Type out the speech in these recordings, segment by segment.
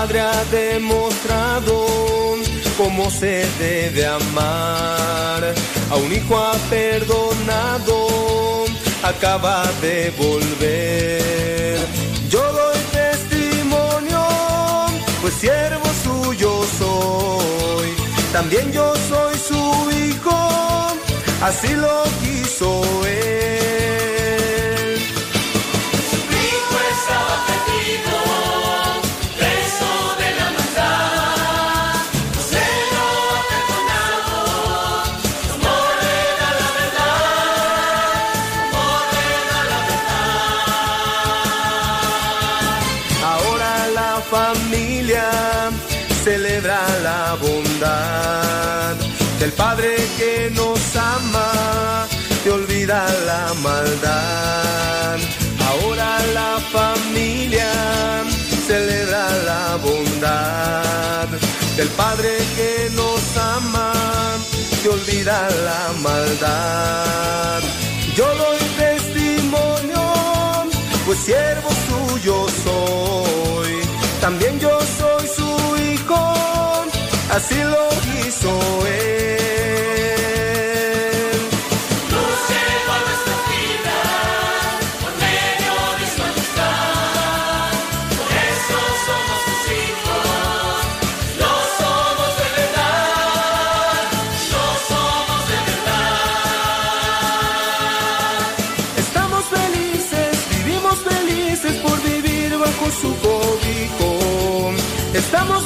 Padre ha demostrado cómo se debe amar. A un hijo ha perdonado, acaba de volver. Yo doy testimonio, pues siervo suyo soy. También yo soy su hijo, así lo quiso él. Del Padre que nos ama, te olvida la maldad. Yo doy testimonio, pues siervo suyo soy. También yo soy su hijo, así lo hizo él. Estamos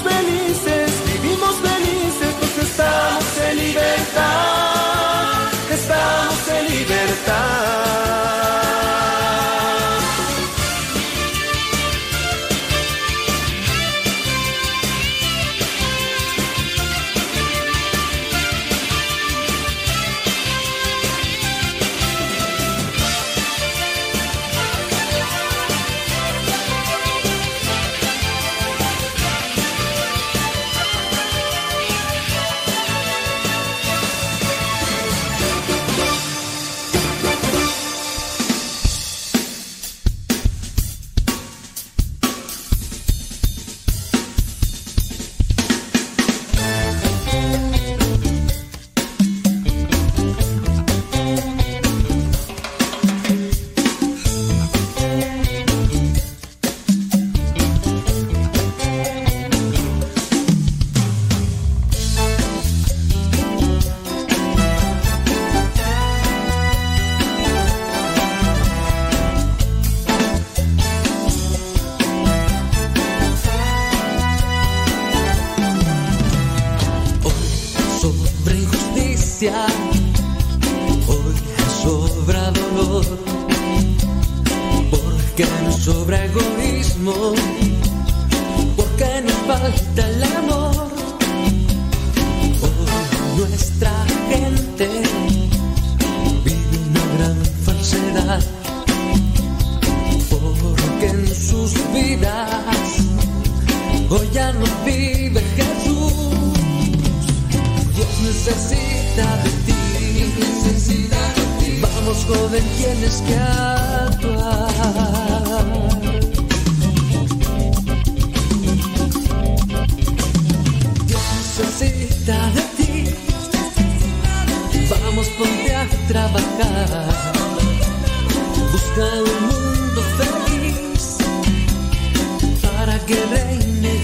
sobra egoísmo, porque nos falta el amor. Hoy nuestra gente vive una gran falsedad, porque en sus vidas hoy ya no vive Jesús. Dios necesita de ti, necesita de ti. Vamos joven, tienes que actuar. De ti. Vamos ponte a trabajar. Busca un mundo feliz para que reine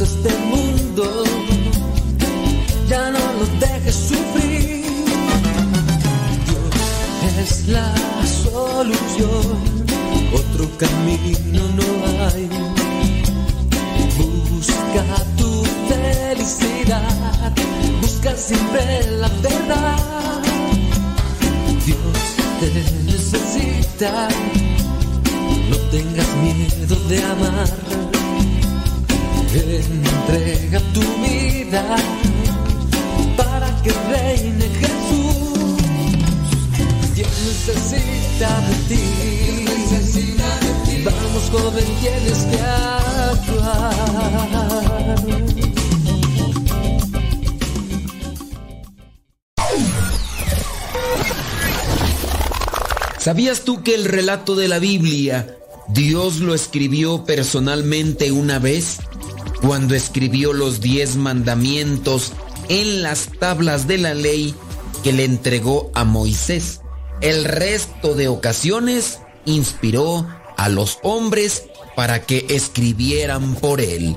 este mundo, ya no lo dejes sufrir. Dios es la solución, otro camino ¿Sabías tú que el relato de la Biblia Dios lo escribió personalmente una vez? Cuando escribió los diez mandamientos en las tablas de la ley que le entregó a Moisés. El resto de ocasiones inspiró a los hombres para que escribieran por él.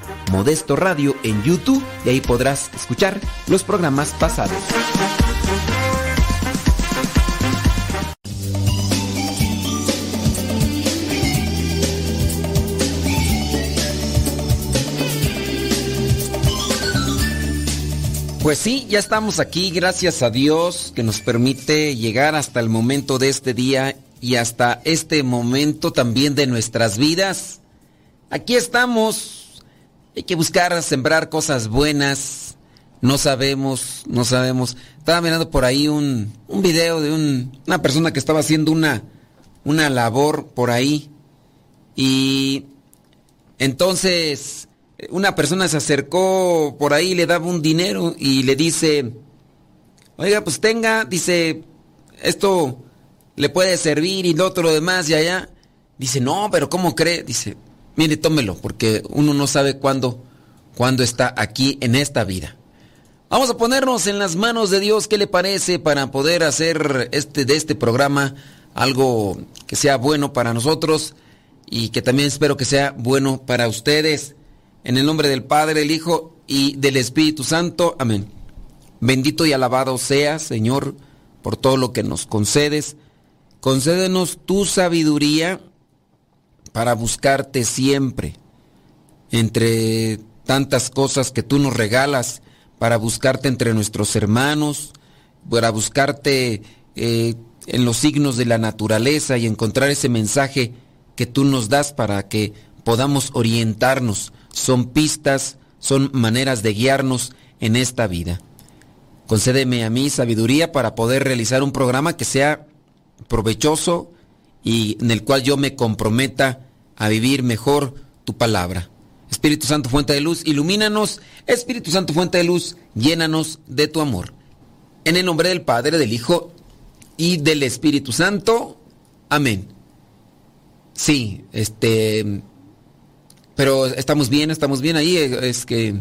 Modesto Radio en YouTube y ahí podrás escuchar los programas pasados. Pues sí, ya estamos aquí, gracias a Dios que nos permite llegar hasta el momento de este día y hasta este momento también de nuestras vidas. Aquí estamos, hay que buscar sembrar cosas buenas, no sabemos, no sabemos. Estaba mirando por ahí un, un video de un, una persona que estaba haciendo una, una labor por ahí y entonces una persona se acercó por ahí, le daba un dinero y le dice, oiga, pues tenga, dice, esto le puede servir y lo otro lo demás y allá. Dice, no, pero ¿cómo cree? Dice, mire, tómelo, porque uno no sabe cuándo, cuándo está aquí en esta vida. Vamos a ponernos en las manos de Dios, ¿qué le parece para poder hacer este, de este programa algo que sea bueno para nosotros y que también espero que sea bueno para ustedes? En el nombre del Padre, el Hijo y del Espíritu Santo. Amén. Bendito y alabado seas, Señor, por todo lo que nos concedes. Concédenos tu sabiduría para buscarte siempre. Entre tantas cosas que tú nos regalas, para buscarte entre nuestros hermanos, para buscarte eh, en los signos de la naturaleza y encontrar ese mensaje que tú nos das para que podamos orientarnos son pistas, son maneras de guiarnos en esta vida. Concédeme a mí sabiduría para poder realizar un programa que sea provechoso y en el cual yo me comprometa a vivir mejor tu palabra. Espíritu Santo, fuente de luz, ilumínanos. Espíritu Santo, fuente de luz, llénanos de tu amor. En el nombre del Padre, del Hijo y del Espíritu Santo. Amén. Sí, este pero estamos bien, estamos bien ahí. Es que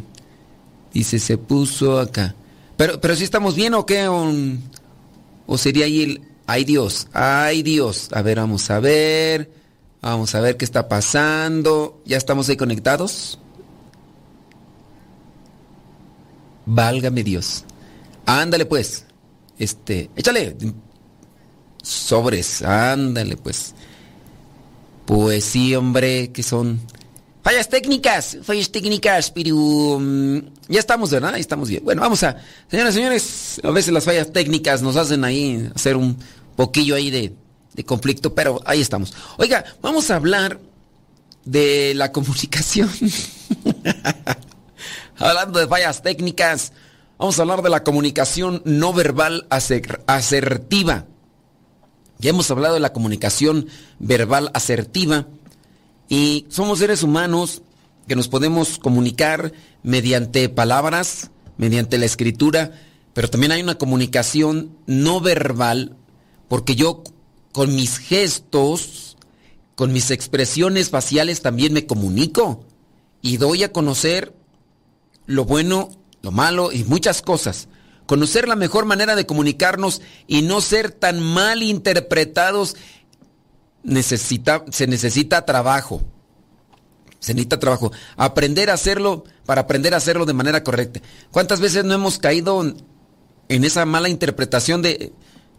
dice, se puso acá. Pero, pero si estamos bien o qué? O, sería ahí el, ay Dios, ay Dios. A ver, vamos a ver. Vamos a ver qué está pasando. ¿Ya estamos ahí conectados? Válgame Dios. Ándale pues. Este, échale. Sobres, ándale pues. Pues sí, hombre, que son fallas técnicas, fallas técnicas, pero mm, ya estamos, ¿verdad? Ahí estamos bien. Bueno, vamos a, señoras y señores, a veces las fallas técnicas nos hacen ahí hacer un poquillo ahí de, de conflicto, pero ahí estamos. Oiga, vamos a hablar de la comunicación. Hablando de fallas técnicas, vamos a hablar de la comunicación no verbal aser- asertiva. Ya hemos hablado de la comunicación verbal asertiva y somos seres humanos que nos podemos comunicar mediante palabras, mediante la escritura, pero también hay una comunicación no verbal porque yo con mis gestos, con mis expresiones faciales también me comunico y doy a conocer lo bueno, lo malo y muchas cosas. Conocer la mejor manera de comunicarnos y no ser tan mal interpretados necesita, se necesita trabajo. Se necesita trabajo. Aprender a hacerlo para aprender a hacerlo de manera correcta. ¿Cuántas veces no hemos caído en, esa mala interpretación de,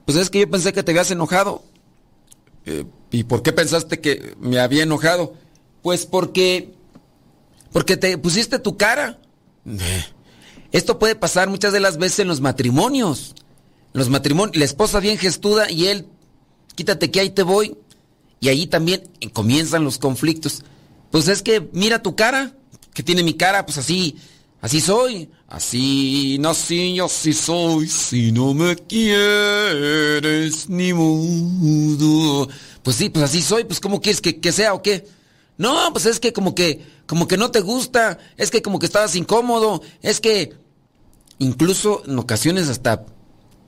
pues es que yo pensé que te habías enojado? Eh, ¿Y por qué pensaste que me había enojado? Pues porque, porque te pusiste tu cara. Esto puede pasar muchas de las veces en los matrimonios. En los matrimonios, la esposa bien gestuda y él, quítate que ahí te voy. Y ahí también comienzan los conflictos. Pues es que mira tu cara, que tiene mi cara, pues así, así soy. Así nací, así soy, si no me quieres ni modo. Pues sí, pues así soy, pues ¿cómo quieres que, que sea o qué? No, pues es que como que, como que no te gusta, es que como que estabas incómodo, es que incluso en ocasiones hasta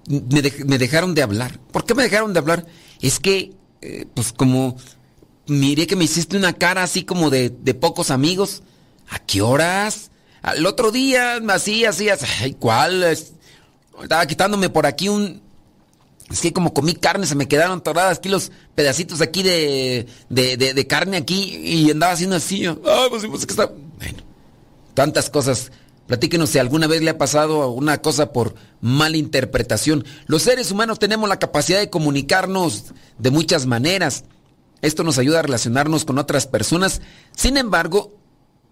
me dejaron de hablar. ¿Por qué me dejaron de hablar? Es que, eh, pues como, miré que me hiciste una cara así como de, de pocos amigos. ¿A qué horas? Al otro día, así, así, así. Ay, ¿cuál? Es- Estaba quitándome por aquí un, es que como comí carne, se me quedaron atoradas aquí los pedacitos aquí de, de, de- de carne aquí y andaba haciendo así. Ay, pues, pues, es que está... Bueno, tantas cosas. Platíquenos si alguna vez le ha pasado una cosa por mala interpretación. Los seres humanos tenemos la capacidad de comunicarnos de muchas maneras. Esto nos ayuda a relacionarnos con otras personas. Sin embargo,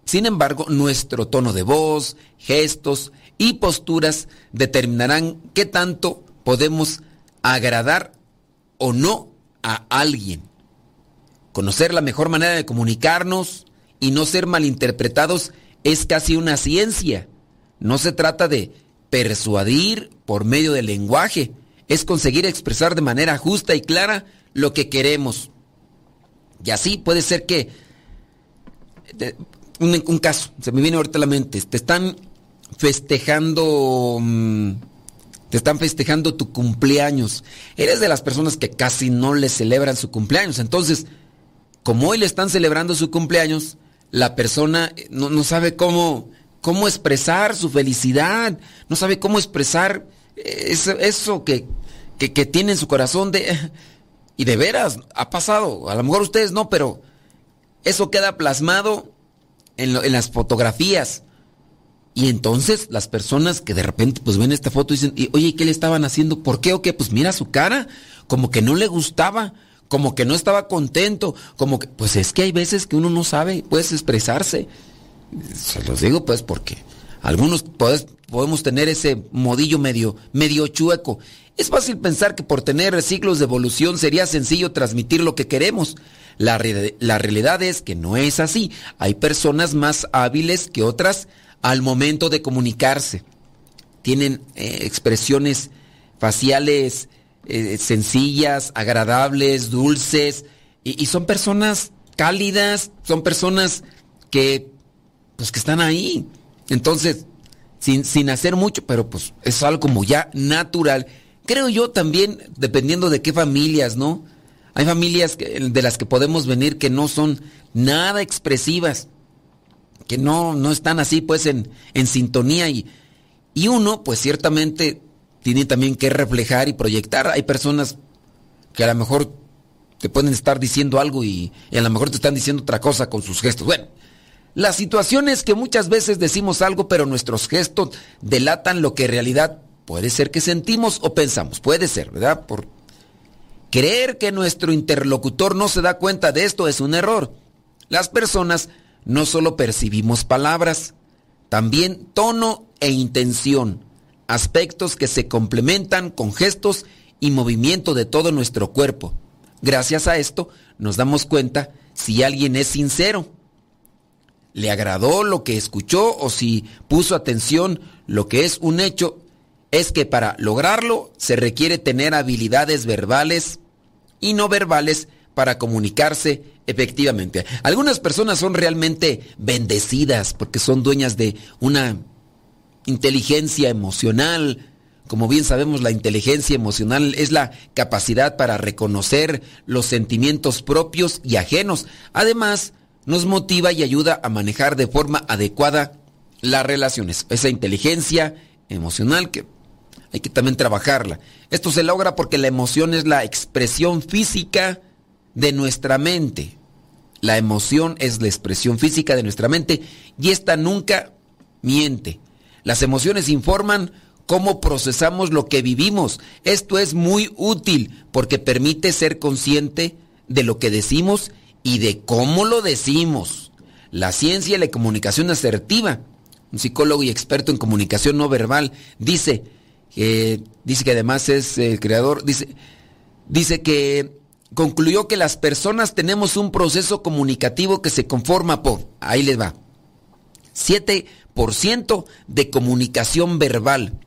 sin embargo, nuestro tono de voz, gestos y posturas determinarán qué tanto podemos agradar o no a alguien. Conocer la mejor manera de comunicarnos y no ser malinterpretados es casi una ciencia. No se trata de persuadir por medio del lenguaje, es conseguir expresar de manera justa y clara lo que queremos. Y así puede ser que te- un, un caso, se me viene ahorita a la mente, te están festejando, mm, te están festejando tu cumpleaños. Eres de las personas que casi no le celebran su cumpleaños. Entonces, como hoy le están celebrando su cumpleaños, la persona eh, no, no sabe cómo, cómo expresar su felicidad, no sabe cómo expresar eh, eso, eso que, que, que tiene en su corazón de... Y de veras, ha pasado, a lo mejor ustedes no, pero eso queda plasmado en, lo- en las fotografías. Y entonces las personas que de repente pues ven esta foto y dicen, "Y, oye, ¿qué le estaban haciendo? ¿Por qué o qué? Pues mira su cara, como que no le gustaba, como que no estaba contento, como que, pues es que hay veces que uno no sabe, puedes expresarse. Se los digo pues porque algunos pues, podemos tener ese modillo medio, medio chueco. Es fácil pensar que por tener siglos de evolución sería sencillo transmitir lo que queremos. La, la realidad es que no es así. Hay personas más hábiles que otras al momento de comunicarse. Tienen eh, expresiones faciales eh, sencillas, agradables, dulces, y, y son personas cálidas, son personas que, pues que están ahí. Entonces, sin, sin hacer mucho, pero pues es algo como ya natural. Creo yo también, dependiendo de qué familias, ¿no? Hay familias de las que podemos venir que no son nada expresivas, que no, no están así pues en, en sintonía y, y uno pues ciertamente tiene también que reflejar y proyectar. Hay personas que a lo mejor te pueden estar diciendo algo y, y a lo mejor te están diciendo otra cosa con sus gestos. Bueno, La situación es que muchas veces decimos algo, pero nuestros gestos delatan lo que en realidad puede ser que sentimos o pensamos. Puede ser, ¿verdad? Por creer que nuestro interlocutor no se da cuenta de esto es un error. Las personas no solo percibimos palabras, también tono e intención, aspectos que se complementan con gestos y movimiento de todo nuestro cuerpo. Gracias a esto nos damos cuenta si alguien es sincero le agradó lo que escuchó o si puso atención, lo que es un hecho es que para lograrlo se requiere tener habilidades verbales y no verbales para comunicarse efectivamente. Algunas personas son realmente bendecidas porque son dueñas de una inteligencia emocional. Como bien sabemos, la inteligencia emocional es la capacidad para reconocer los sentimientos propios y ajenos. Además, nos motiva y ayuda a manejar de forma adecuada las relaciones. Esa inteligencia emocional que hay que también trabajarla. Esto se logra porque la emoción es la expresión física de nuestra mente. La emoción es la expresión física de nuestra mente y esta nunca miente. Las emociones informan cómo procesamos lo que vivimos. Esto es muy útil porque permite ser consciente de lo que decimos y de cómo lo decimos. La ciencia y la comunicación asertiva. Un psicólogo y experto en comunicación no verbal dice, que dice que además es el creador, dice, dice que concluyó que las personas tenemos un proceso comunicativo que se conforma por, ahí les va, 7% de comunicación verbal,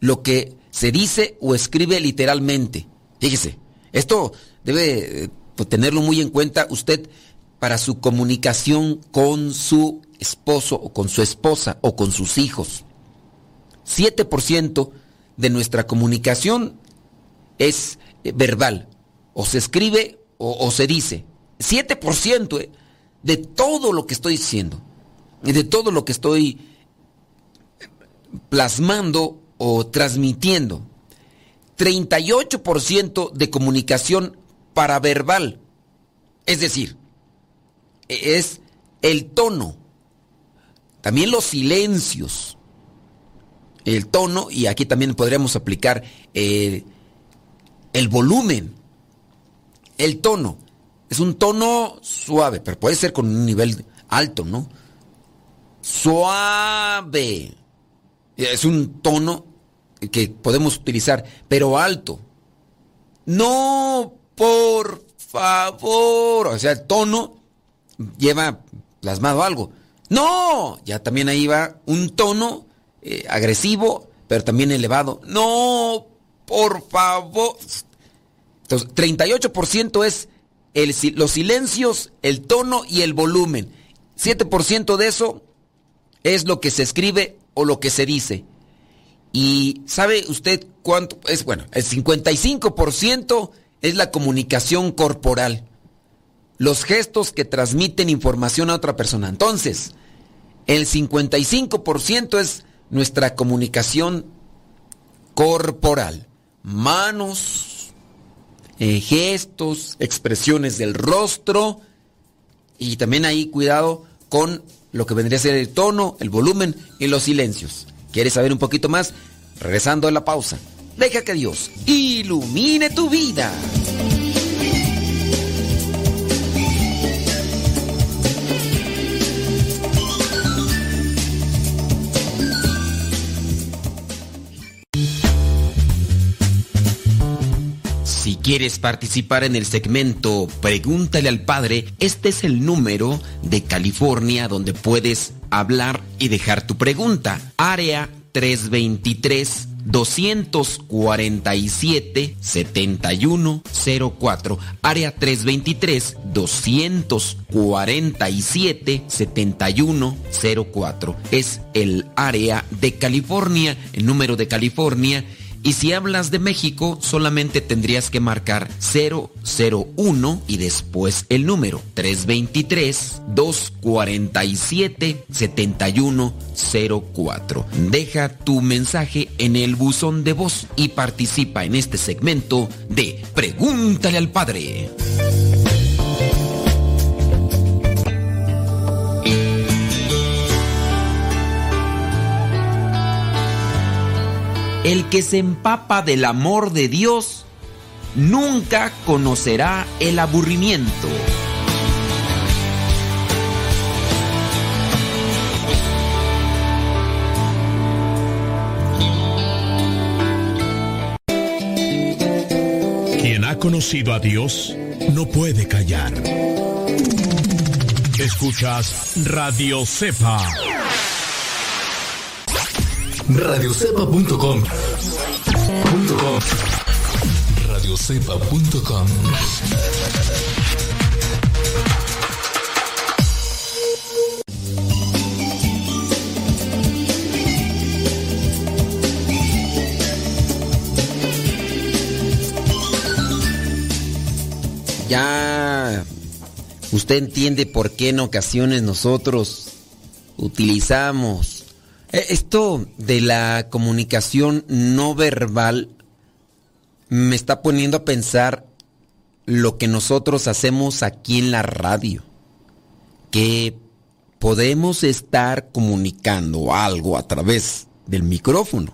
lo que se dice o escribe literalmente. Fíjese, esto debe pues, tenerlo muy en cuenta usted para su comunicación con su esposo o con su esposa o con sus hijos. 7% de nuestra comunicación es eh, verbal, o se escribe o, se dice. 7% eh, de todo lo que estoy diciendo, de todo lo que estoy plasmando o transmitiendo. 38% de comunicación paraverbal. Es decir, es el tono. También los silencios. El tono, y aquí también podríamos aplicar eh, el volumen. El tono. Es un tono suave, pero puede ser con un nivel alto, ¿no? Suave. Es un tono que podemos utilizar, pero alto. No por favor. O sea, el tono lleva plasmado algo. No, ya también ahí va un tono eh, agresivo, pero también elevado. No, por favor. Entonces, 38% es los silencios, el tono y el volumen. 7% de eso es lo que se escribe o lo que se dice. Y ¿sabe usted cuánto es? Bueno, el 55% es la comunicación corporal. Los gestos que transmiten información a otra persona. Entonces, el 55% es nuestra comunicación corporal. Manos, eh, gestos, expresiones del rostro. Y también ahí cuidado con lo que vendría a ser el tono, el volumen y los silencios. ¿Quieres saber un poquito más? Regresando a la pausa. Deja que Dios ilumine tu vida. Quieres participar en el segmento Pregúntale al Padre, este es el número de California donde puedes hablar y dejar tu pregunta. Área 323 247 7104 área 323 247 7104 es el área de California el número de California y si hablas de México, solamente tendrías que marcar 001 y después el número 323-247-7104. Deja tu mensaje en el buzón de voz y participa en este segmento de Pregúntale al Padre. El que se empapa del amor de Dios nunca conocerá el aburrimiento. Quien ha conocido a Dios no puede callar. Escuchas Radio Cepa. Radiocepa.com. Radiocepa.com. Ya usted entiende por qué en ocasiones nosotros utilizamos esto de la comunicación no verbal me está poniendo a pensar lo que nosotros hacemos aquí en la radio. Que podemos estar comunicando algo a través del micrófono.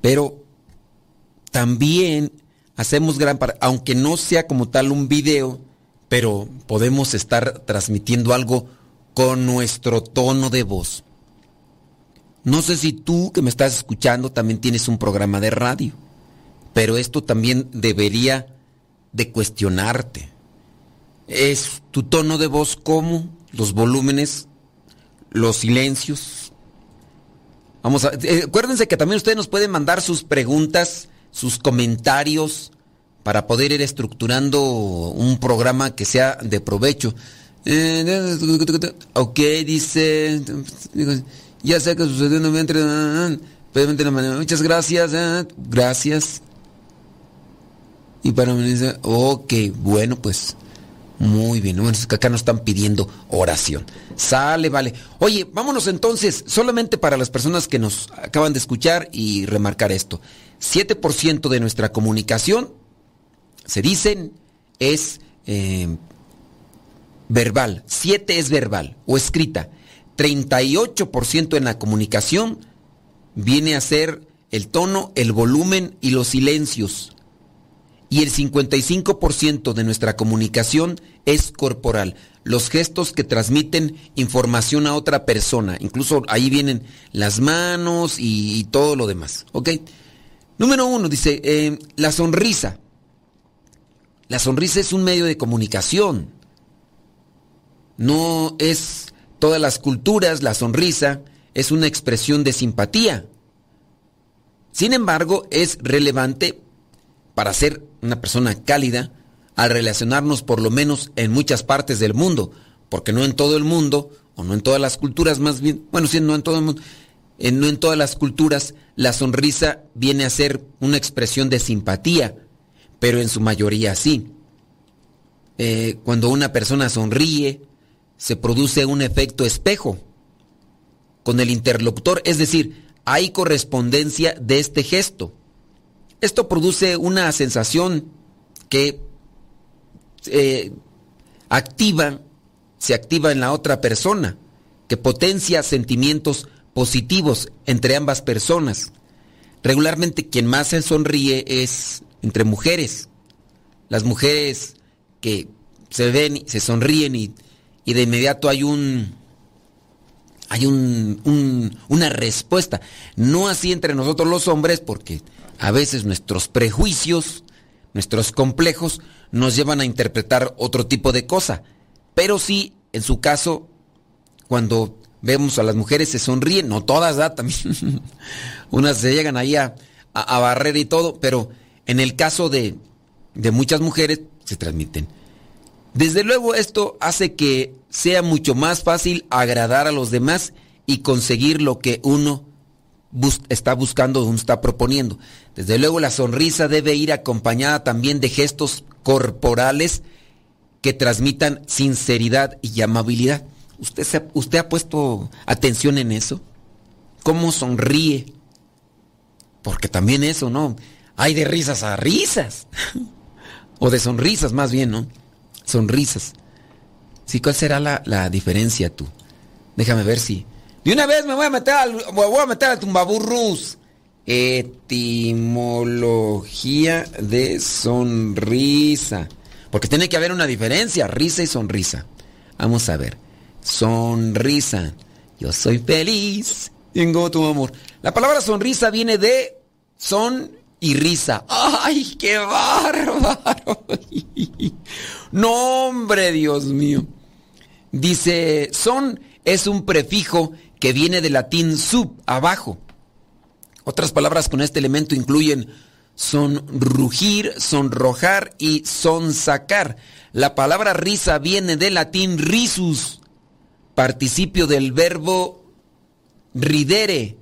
Pero también hacemos gran parte, aunque no sea como tal un video, pero podemos estar transmitiendo algo con nuestro tono de voz. No sé si tú que me estás escuchando también tienes un programa de radio, pero esto también debería de cuestionarte. ¿Es tu tono de voz como? ¿Los volúmenes? ¿Los silencios? Vamos a... eh, acuérdense que también ustedes nos pueden mandar sus preguntas, sus comentarios, para poder ir estructurando un programa que sea de provecho. Eh, ok, dice... Ya sé que sucedió no me entre... Obviamente la manera. Muchas gracias. Gracias. Y para mí dice, ok, bueno, pues muy bien. Bueno, acá nos están pidiendo oración. Sale, vale. Oye, vámonos entonces, solamente para las personas que nos acaban de escuchar y remarcar esto. 7% de nuestra comunicación, se dicen, es eh, verbal. 7 es verbal o escrita. 38% en la comunicación viene a ser el tono, el volumen y los silencios. Y el 55% de nuestra comunicación es corporal. Los gestos que transmiten información a otra persona. Incluso ahí vienen las manos y, todo lo demás. ¿Ok? Número uno, dice, eh, la sonrisa. La sonrisa es un medio de comunicación. No es todas las culturas, la sonrisa es una expresión de simpatía. Sin embargo, es relevante para ser una persona cálida al relacionarnos por lo menos en muchas partes del mundo, porque no en todo el mundo, o no en todas las culturas más bien, bueno, sí, no en todo el mundo, no en todas las culturas la sonrisa viene a ser una expresión de simpatía, pero en su mayoría sí. Eh, cuando una persona sonríe, se produce un efecto espejo con el interlocutor, es decir, hay correspondencia de este gesto. Esto produce una sensación que eh, activa, se activa en la otra persona, que potencia sentimientos positivos entre ambas personas. Regularmente quien más se sonríe es entre mujeres. Las mujeres que se ven, se sonríen y, y de inmediato hay un hay un, un, una respuesta. No así entre nosotros los hombres, porque a veces nuestros prejuicios, nuestros complejos, nos llevan a interpretar otro tipo de cosa. Pero sí, en su caso, cuando vemos a las mujeres se sonríen, no todas, ¿verdad? También unas se llegan ahí a, a, a barrer y todo, pero en el caso de, de muchas mujeres se transmiten. Desde luego esto hace que sea mucho más fácil agradar a los demás y conseguir lo que uno está buscando, uno está proponiendo. Desde luego la sonrisa debe ir acompañada también de gestos corporales que transmitan sinceridad y amabilidad. ¿Usted, ¿Usted ha puesto atención en eso? ¿Cómo sonríe? Porque también eso, ¿no? Hay de risas a risas. o de sonrisas más bien, ¿no? Sonrisas. Sí, ¿cuál será la, la, diferencia tú? Déjame ver si. De una vez me voy a meter al, me voy a meter al tumbaburrus. Etimología de sonrisa. Porque tiene que haber una diferencia, risa y sonrisa. Vamos a ver. Sonrisa. Yo soy feliz. Tengo tu amor. La palabra sonrisa viene de son y risa. ¡Ay, qué bárbaro! No, hombre, Dios mío. Dice, son es un prefijo que viene del latín sub, abajo. Otras palabras con este elemento incluyen sonrugir, sonrojar y sonsacar. La palabra risa viene del latín risus, participio del verbo ridere,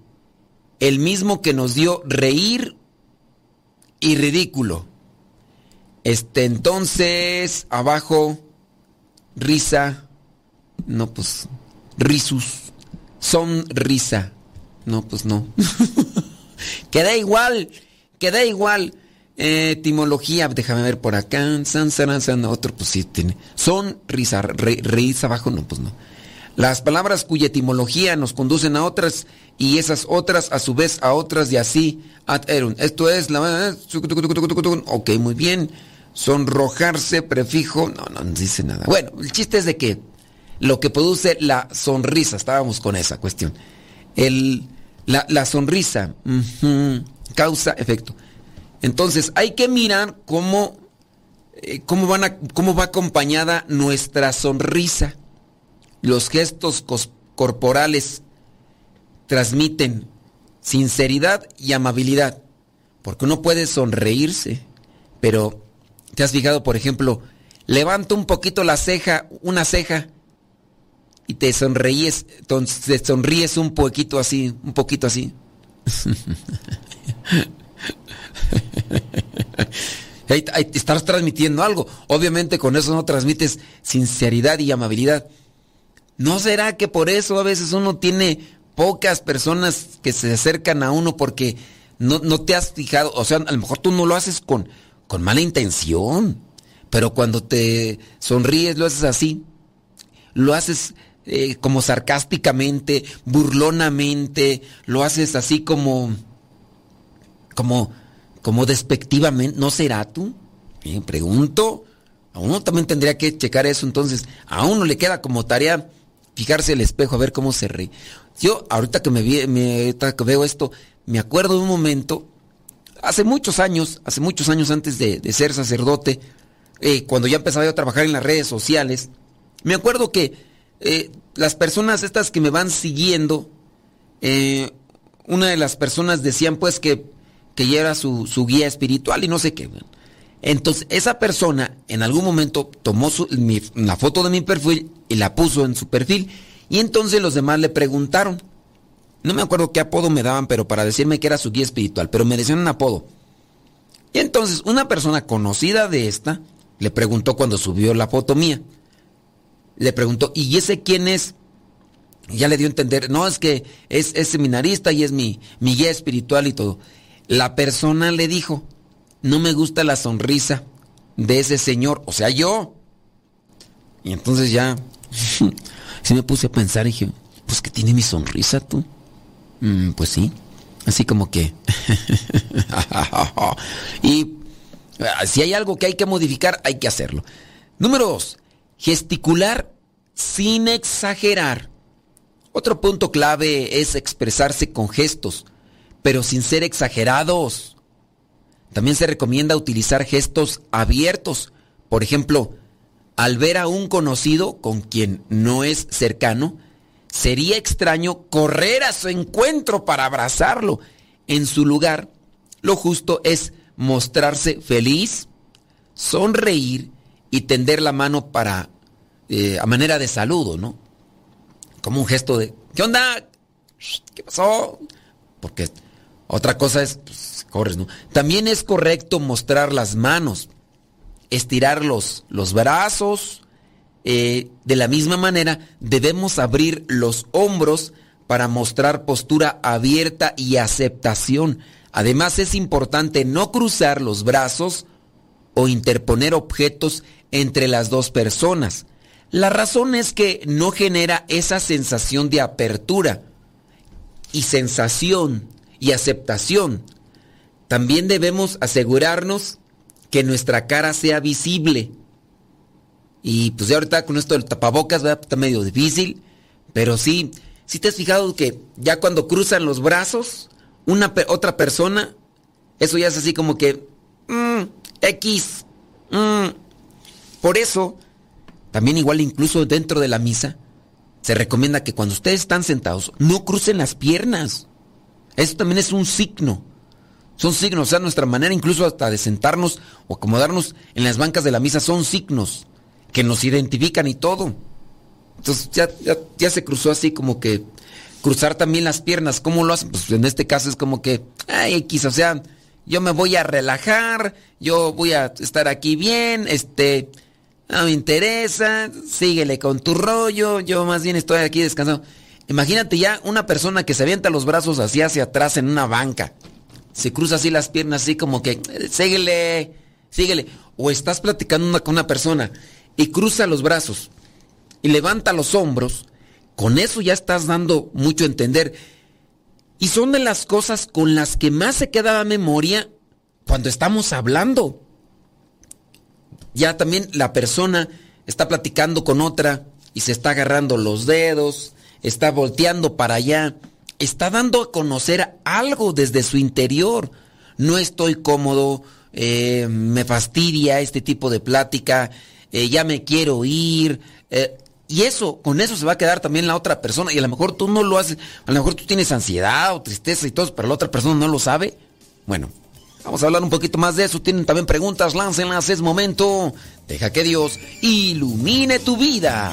el mismo que nos dio reír y ridículo. Este, entonces, abajo, risa, no, pues, risus, sonrisa, no, pues no. queda igual, queda igual. Eh, etimología, déjame ver por acá, san, san, san, otro, pues sí tiene. Son risa, risa abajo, no, pues no. Las palabras cuya etimología nos conducen a otras y esas otras a su vez a otras y así ad erum. Esto es la... Ok, muy bien. Sonrojarse, prefijo... No, no dice nada. Bueno, el chiste es de que lo que produce la sonrisa, estábamos con esa cuestión. El, la, sonrisa, causa efecto. Entonces, hay que mirar cómo, eh, cómo, van a, cómo va acompañada nuestra sonrisa los gestos corporales transmiten sinceridad y amabilidad. Porque uno puede sonreírse, pero ¿te has fijado, por ejemplo, levanta un poquito la ceja, una ceja, y te sonríes, te sonríes un poquito así, un poquito así. estás transmitiendo algo. Obviamente con eso no transmites sinceridad y amabilidad. ¿No será que por eso a veces uno tiene pocas personas que se acercan a uno porque no, te has fijado? O sea, a lo mejor tú no lo haces con, con mala intención, pero cuando te sonríes lo haces así. Lo haces eh, como sarcásticamente, burlonamente, lo haces así como, como, como despectivamente. ¿No será tú? Me pregunto. A uno también tendría que checar eso, entonces a uno le queda como tarea fijarse el espejo, a ver cómo se ríe. Yo, ahorita que me, me que veo esto, me acuerdo de un momento, hace muchos años, hace muchos años antes de, ser sacerdote, eh, cuando ya empezaba yo a trabajar en las redes sociales, me acuerdo que eh, las personas estas que me van siguiendo, eh, una de las personas decían pues que, que ya era su, guía espiritual y no sé qué. Entonces, esa persona en algún momento tomó la foto de mi perfil y la puso en su perfil. Y entonces los demás le preguntaron. No me acuerdo qué apodo me daban, pero para decirme que era su guía espiritual, pero me decían un apodo. Y entonces una persona conocida de esta le preguntó cuando subió la foto mía. Le preguntó, ¿y ese quién es? ya le dio a entender, no, es que es, es seminarista y es mi, mi guía espiritual y todo. La persona le dijo, no me gusta la sonrisa de ese señor, o sea, yo. Y entonces ya, sí me puse a pensar y dije, pues que tiene mi sonrisa tú. Mm, pues sí, así como que... y ah, si hay algo que hay que modificar, hay que hacerlo. Número dos, gesticular sin exagerar. Otro punto clave es expresarse con gestos, pero sin ser exagerados. También se recomienda utilizar gestos abiertos. Por ejemplo, al ver a un conocido con quien no es cercano, sería extraño correr a su encuentro para abrazarlo. En su lugar, lo justo es mostrarse feliz, sonreír y tender la mano para eh, a manera de saludo, ¿no? Como un gesto de ¿qué onda? ¿Qué pasó? Porque otra cosa es pues, corres, ¿no? También es correcto mostrar las manos, estirar los, los brazos. Eh, de la misma manera, debemos abrir los hombros para mostrar postura abierta y aceptación. Además, es importante no cruzar los brazos o interponer objetos entre las dos personas. La razón es que no genera esa sensación de apertura y sensación y aceptación. También debemos asegurarnos que nuestra cara sea visible. Y pues ya ahorita con esto del tapabocas ¿verdad? está medio difícil, pero sí, si te has fijado que ya cuando cruzan los brazos, una otra persona, eso ya es así como que mm, X. Mm. Por eso, también igual incluso dentro de la misa, se recomienda que cuando ustedes están sentados, no crucen las piernas. Eso también es un signo. Son signos, o sea, nuestra manera incluso hasta de sentarnos o acomodarnos en las bancas de la misa son signos que nos identifican y todo. Entonces ya, ya, se cruzó así como que cruzar también las piernas. ¿Cómo lo hacen? Pues en este caso es como que, ay, X, o sea, yo me voy a relajar, yo voy a estar aquí bien, este, no me interesa, síguele con tu rollo, yo más bien estoy aquí descansando. Imagínate ya una persona que se avienta los brazos así hacia atrás en una banca. Se cruza así las piernas así como que, síguele, síguele. O estás platicando con una persona y cruza los brazos y levanta los hombros. Con eso ya estás dando mucho a entender. Y son de las cosas con las que más se queda la memoria cuando estamos hablando. Ya también la persona está platicando con otra y se está agarrando los dedos, está volteando para allá, está dando a conocer algo desde su interior. No estoy cómodo, eh, me fastidia este tipo de plática, eh, ya me quiero ir. Eh, y eso, con eso se va a quedar también la otra persona. Y a lo mejor tú no lo haces, a lo mejor tú tienes ansiedad o tristeza y todo, pero la otra persona no lo sabe. Bueno, vamos a hablar un poquito más de eso. Tienen también preguntas, láncenlas, es momento. Deja que Dios ilumine tu vida.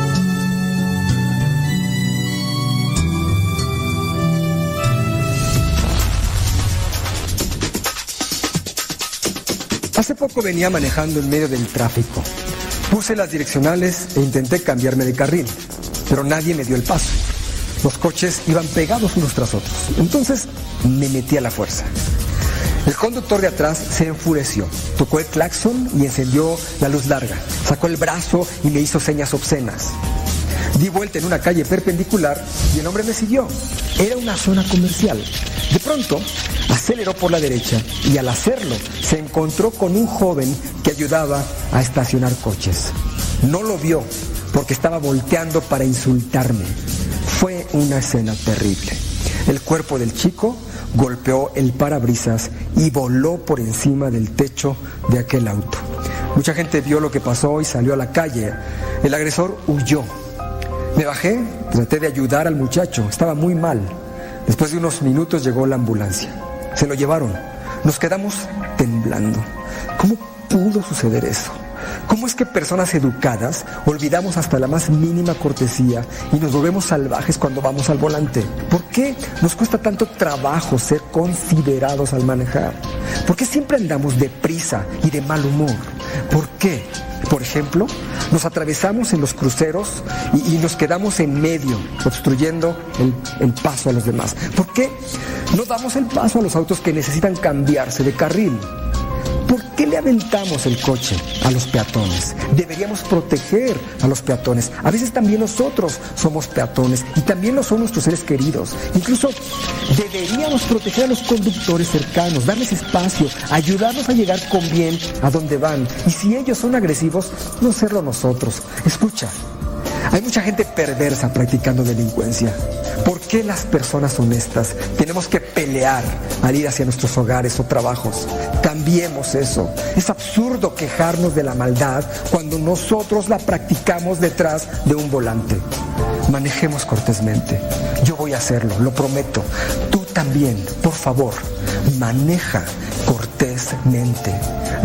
Hace poco venía manejando en medio del tráfico. Puse las direccionales e intenté cambiarme de carril, pero nadie me dio el paso. Los coches iban pegados unos tras otros. Entonces me metí a la fuerza. El conductor de atrás se enfureció, tocó el claxon y encendió la luz larga. Sacó el brazo y me hizo señas obscenas. Di vuelta en una calle perpendicular y el hombre me siguió. Era una zona comercial. De pronto, aceleró por la derecha y al hacerlo se encontró con un joven que ayudaba a estacionar coches. No lo vio porque estaba volteando para insultarme. Fue una escena terrible. El cuerpo del chico golpeó el parabrisas y voló por encima del techo de aquel auto. Mucha gente vio lo que pasó y salió a la calle. El agresor huyó. Me bajé, traté de ayudar al muchacho, estaba muy mal. Después de unos minutos llegó la ambulancia. Se lo llevaron. Nos quedamos temblando. ¿Cómo pudo suceder eso? ¿Cómo es que personas educadas olvidamos hasta la más mínima cortesía y nos volvemos salvajes cuando vamos al volante? ¿Por qué nos cuesta tanto trabajo ser considerados al manejar? ¿Por qué siempre andamos deprisa y de mal humor? ¿Por qué? Por ejemplo, nos atravesamos en los cruceros y, nos quedamos en medio, obstruyendo el, el paso a los demás. ¿Por qué no damos el paso a los autos que necesitan cambiarse de carril? ¿Por qué le aventamos el coche a los peatones? Deberíamos proteger a los peatones. A veces también nosotros somos peatones y también lo son nuestros seres queridos. Incluso deberíamos proteger a los conductores cercanos, darles espacio, ayudarlos a llegar con bien a donde van. Y si ellos son agresivos, no serlo nosotros. Escucha, hay mucha gente perversa practicando delincuencia. ¿Por qué las personas honestas tenemos que pelear al ir hacia nuestros hogares o trabajos? Cambiemos eso. Es absurdo quejarnos de la maldad cuando nosotros la practicamos detrás de un volante. Manejemos cortésmente. Yo voy a hacerlo, lo prometo. Tú también, por favor, maneja cortésmente.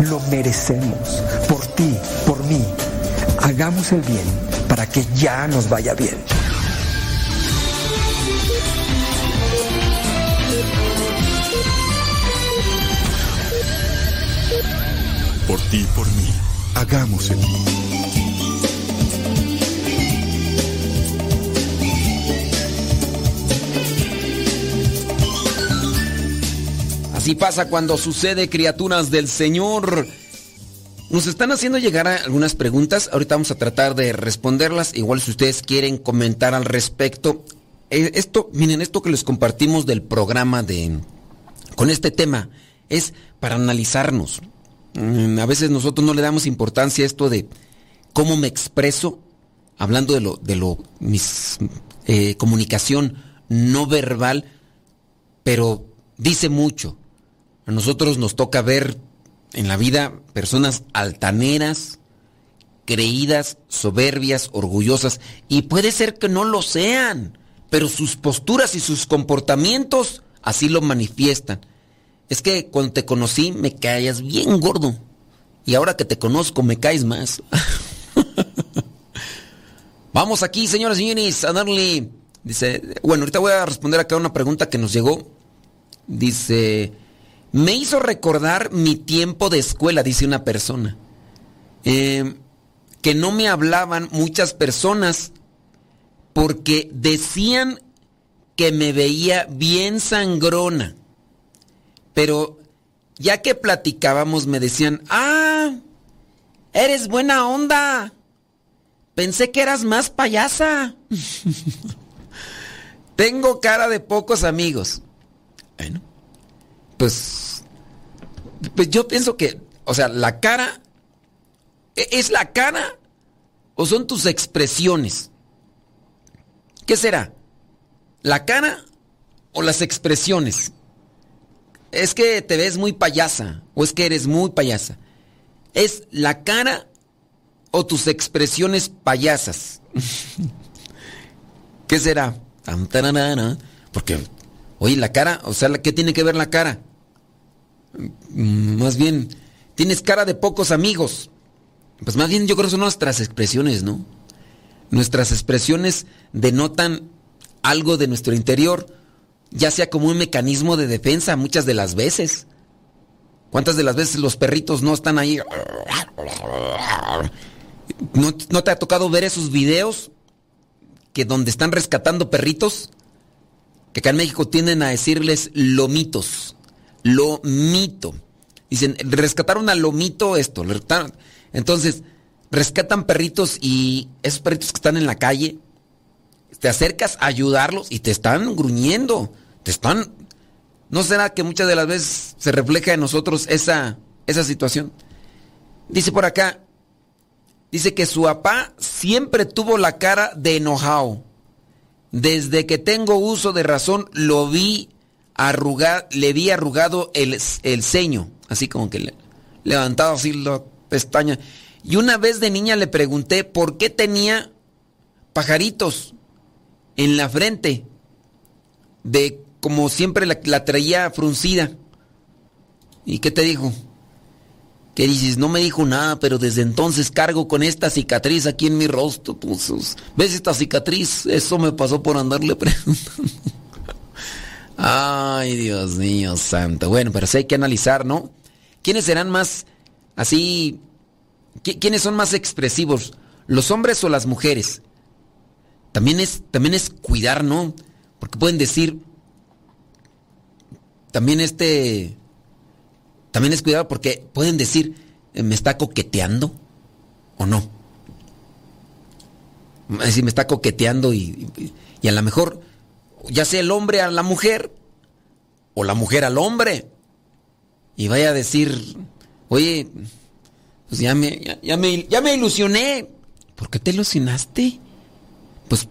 Lo merecemos. Por ti, por mí. Hagamos el bien para que ya nos vaya bien. Por ti y por mí, hagamos el. Así pasa cuando sucede, criaturas del Señor. Nos están haciendo llegar algunas preguntas. Ahorita vamos a tratar de responderlas. Igual si ustedes quieren comentar al respecto. Eh, esto, miren, esto que les compartimos del programa de con este tema es para analizarnos. Mm, A veces nosotros no le damos importancia a esto de cómo me expreso, hablando de lo, de lo, mis eh, comunicación no verbal, pero dice mucho. A nosotros nos toca ver en la vida personas altaneras, creídas, soberbias, orgullosas, y puede ser que no lo sean, pero sus posturas y sus comportamientos así lo manifiestan. Es que cuando te conocí me caías bien gordo, y ahora que te conozco me caes más. Vamos aquí, señoras y señores, a darle... Dice, bueno, ahorita voy a responder acá una pregunta que nos llegó. Dice, me hizo recordar mi tiempo de escuela, dice una persona. Eh, que no me hablaban muchas personas porque decían que me veía bien sangrona. Pero ya que platicábamos me decían, ah, eres buena onda. Pensé que eras más payasa. Tengo cara de pocos amigos. Bueno, pues, pues yo pienso que, o sea, la cara, ¿e- ¿es la cara o son tus expresiones? ¿Qué será? ¿La cara o las expresiones? Es que te ves muy payasa o es que eres muy payasa. ¿Es la cara o tus expresiones payasas? ¿Qué será? Porque, oye, la cara, o sea, ¿qué tiene que ver la cara? Mm, Más bien, tienes cara de pocos amigos. Pues más bien yo creo que son nuestras expresiones, ¿no? Nuestras expresiones denotan algo de nuestro interior, ya sea como un mecanismo de defensa muchas de las veces. ¿Cuántas de las veces los perritos no están ahí? ¿No, no te ha tocado ver esos videos que donde están rescatando perritos? Que acá en México tienden a decirles lomitos. Lomito. Dicen, rescataron a lomito esto. Entonces, rescatan perritos y esos perritos que están en la calle, te acercas a ayudarlos y te están gruñendo. Están... ¿No será que muchas de las veces se refleja en nosotros esa, esa situación? Dice por acá, dice que su papá siempre tuvo la cara de enojado. Desde que tengo uso de razón lo vi arrugar, le vi arrugado el, el ceño, así como que le, levantado así la pestaña. Y una vez de niña le pregunté por qué tenía pajaritos en la frente, de como siempre la, traía fruncida. ¿Y qué te dijo? ¿Qué dices? No me dijo nada, pero desde entonces cargo con esta cicatriz aquí en mi rostro. Pues, ¿Ves esta cicatriz? Eso me pasó por andarle preguntando. Ay, Dios mío, santo. Bueno, pero sí hay que analizar, ¿no? ¿Quiénes serán más así ¿qui- ¿quiénes son más expresivos? ¿Los hombres o las mujeres? También es, también es cuidar, ¿no? Porque pueden decir, también este, también es cuidado porque pueden decir, eh, ¿me está coqueteando o no? Es decir, me está coqueteando y, y- a lo mejor, ya sea el hombre a la mujer o la mujer al hombre. Y vaya a decir, oye, pues ya me, ya, me, ya me ilusioné. ¿Por qué te ilusionaste? Pues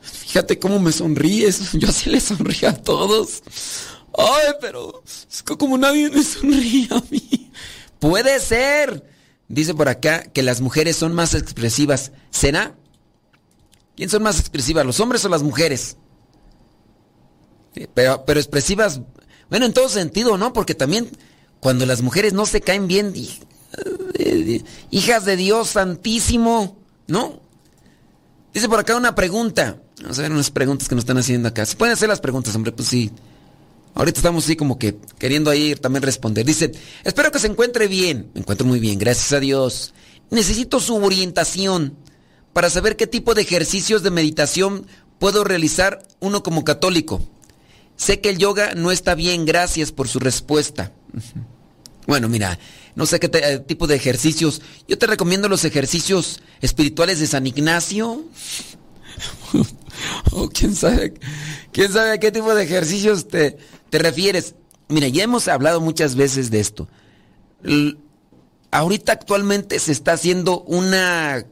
fíjate cómo me sonríes. Yo así le sonrío a todos. Ay, pero es que como nadie me sonríe a mí. Puede ser. Dice por acá que las mujeres son más expresivas. ¿Será? ¿Quién son más expresivas, los hombres o las mujeres? Pero, pero expresivas, bueno, en todo sentido, ¿no? Porque también cuando las mujeres no se caen bien, eh, hijas de Dios santísimo, ¿no? Dice por acá una pregunta. Vamos a ver unas preguntas que nos están haciendo acá. ¿Se pueden hacer las preguntas, hombre? Pues sí. Ahorita estamos así como que queriendo ahí también responder. Dice, espero que se encuentre bien. Me encuentro muy bien, gracias a Dios. Necesito su orientación para saber qué tipo de ejercicios de meditación puedo realizar uno como católico. Sé que el yoga no está bien, gracias por su respuesta. Bueno, mira, no sé qué eh, tipo de ejercicios. Yo te recomiendo los ejercicios espirituales de San Ignacio. o quién sabe, quién sabe a qué tipo de ejercicios te, te refieres. Mira, ya hemos hablado muchas veces de esto. Ahorita actualmente se está haciendo una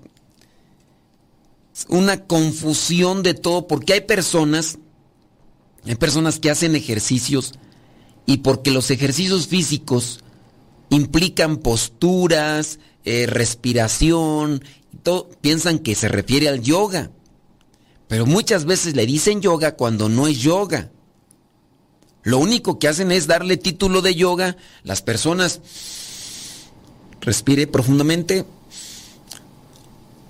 una confusión de todo porque hay personas hay personas que hacen ejercicios y porque los ejercicios físicos implican posturas, eh, respiración, todo, piensan que se refiere al yoga. Pero muchas veces le dicen yoga cuando no es yoga. Lo único que hacen es darle título de yoga. Las personas respire profundamente.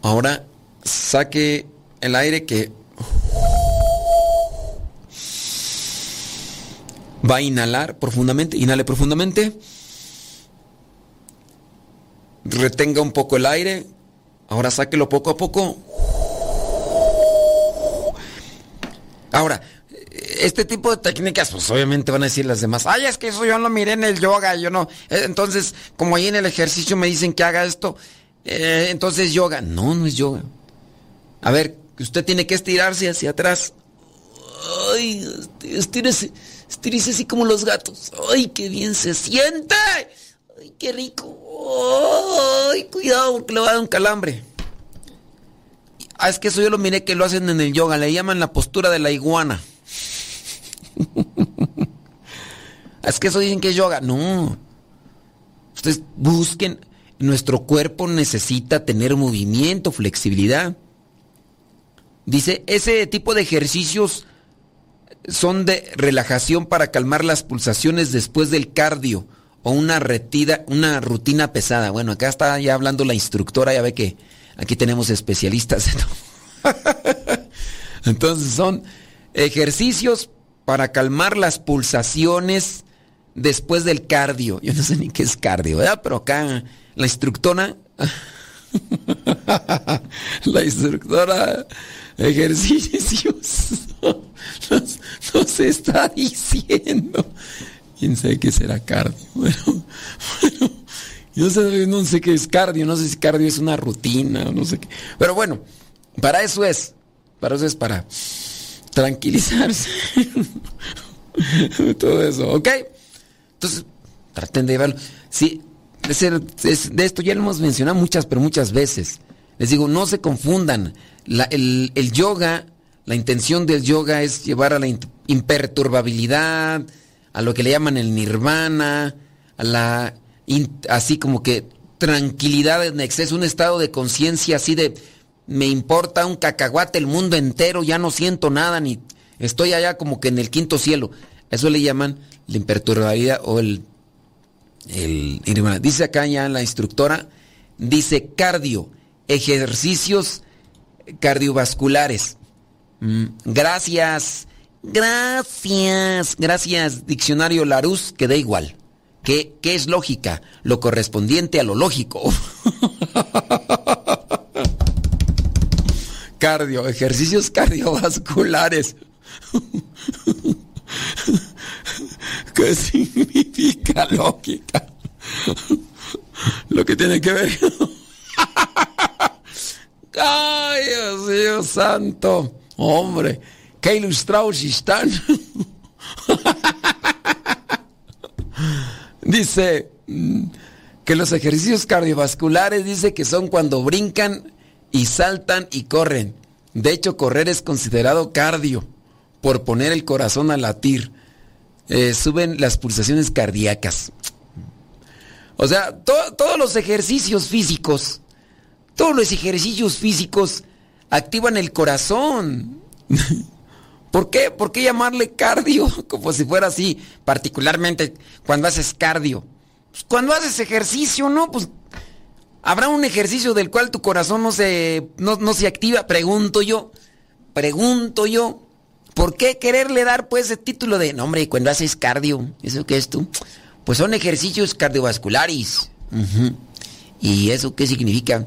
Ahora saque el aire que va a inhalar profundamente. Inhale profundamente. Retenga un poco el aire. Ahora sáquelo poco a poco. Ahora, este tipo de técnicas, pues obviamente van a decir las demás, ay, es que eso yo lo miré en el yoga, yo no. Eh, Entonces, como ahí en el ejercicio me dicen que haga esto, eh, entonces yoga. No, no es yoga. A ver, usted tiene que estirarse hacia atrás. Ay, estírese, estírese así como los gatos. Ay, qué bien se siente. Ay, qué rico. Ay, cuidado porque le va a dar un calambre. Ah, es que eso yo lo miré que lo hacen en el yoga, le llaman la postura de la iguana. es que eso dicen que es yoga. No. Ustedes busquen. Nuestro cuerpo necesita tener movimiento, flexibilidad. Dice, ese tipo de ejercicios son de relajación para calmar las pulsaciones después del cardio o una retida, una rutina pesada. Bueno, acá está ya hablando la instructora, ya ve que aquí tenemos especialistas. Entonces son ejercicios para calmar las pulsaciones después del cardio. Yo no sé ni qué es cardio, ¿verdad? Pero acá la instructora la instructora ejercicios nos, está diciendo. ¿Quién sabe qué será cardio? Bueno, bueno, yo sé- no sé qué es cardio, no sé si cardio es una rutina no sé qué. Pero bueno, para eso es. Para eso es para tranquilizarse. Todo eso, ¿ok? Entonces, traten de llevarlo. Sí, de, ser- esto ya lo hemos mencionado muchas, pero muchas veces. Les digo, no se confundan. La- el, el yoga, la intención del yoga es llevar a la imperturbabilidad, a lo que le llaman el nirvana, a la así como que tranquilidad en exceso, un estado de conciencia así de me importa un cacahuate el mundo entero, ya no siento nada ni estoy allá como que en el quinto cielo. Eso le llaman la imperturbabilidad o el el, dice acá ya la instructora, dice cardio, ejercicios cardiovasculares. Mm, gracias, gracias, gracias, diccionario Larus, que da igual. ¿Qué, ¿Qué es lógica? Lo correspondiente a lo lógico. Cardio, ejercicios cardiovasculares. ¿Qué significa lógica? Lo que tiene que ver. Ay, Dios mío santo. Hombre, qué ilustrados están. dice mm, que los ejercicios cardiovasculares dice que son cuando brincan y saltan y corren. De hecho, correr es considerado cardio por poner el corazón a latir. Eh, suben las pulsaciones cardíacas. O sea, todos los ejercicios físicos, todos los ejercicios físicos activan el corazón. ¿Por qué? ¿Por qué llamarle cardio? Como si fuera así, particularmente cuando haces cardio. Pues cuando haces ejercicio, ¿no? Pues habrá un ejercicio del cual tu corazón no se, no, se activa. Pregunto yo, pregunto yo, ¿por qué quererle dar pues ese título de, no hombre, cuando haces cardio? ¿Eso qué es tú? Pues son ejercicios cardiovasculares. ¿Y eso qué significa?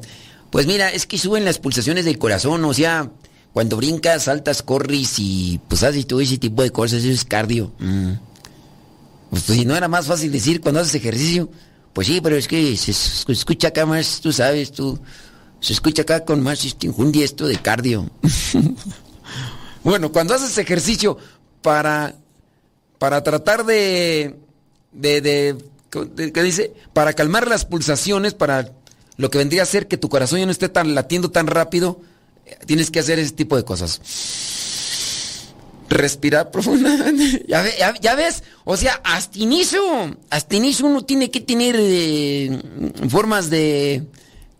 Pues mira, es que suben las pulsaciones del corazón, o sea, cuando brincas, saltas, corres y pues haces todo ese tipo de cosas, eso es cardio. Mm. Pues, si no era más fácil decir cuando haces ejercicio, pues sí, pero es que se escucha acá más, tú sabes, tú, se escucha acá con más injundia esto de cardio. bueno, cuando haces ejercicio para, para tratar de, de, de, ¿qué dice? Para calmar las pulsaciones, para lo que vendría a ser que tu corazón ya no esté tan latiendo tan rápido, tienes que hacer ese tipo de cosas. Respirar profundamente. Ya, ves, o sea, hasta inicio, hasta inicio uno tiene que tener eh, formas de,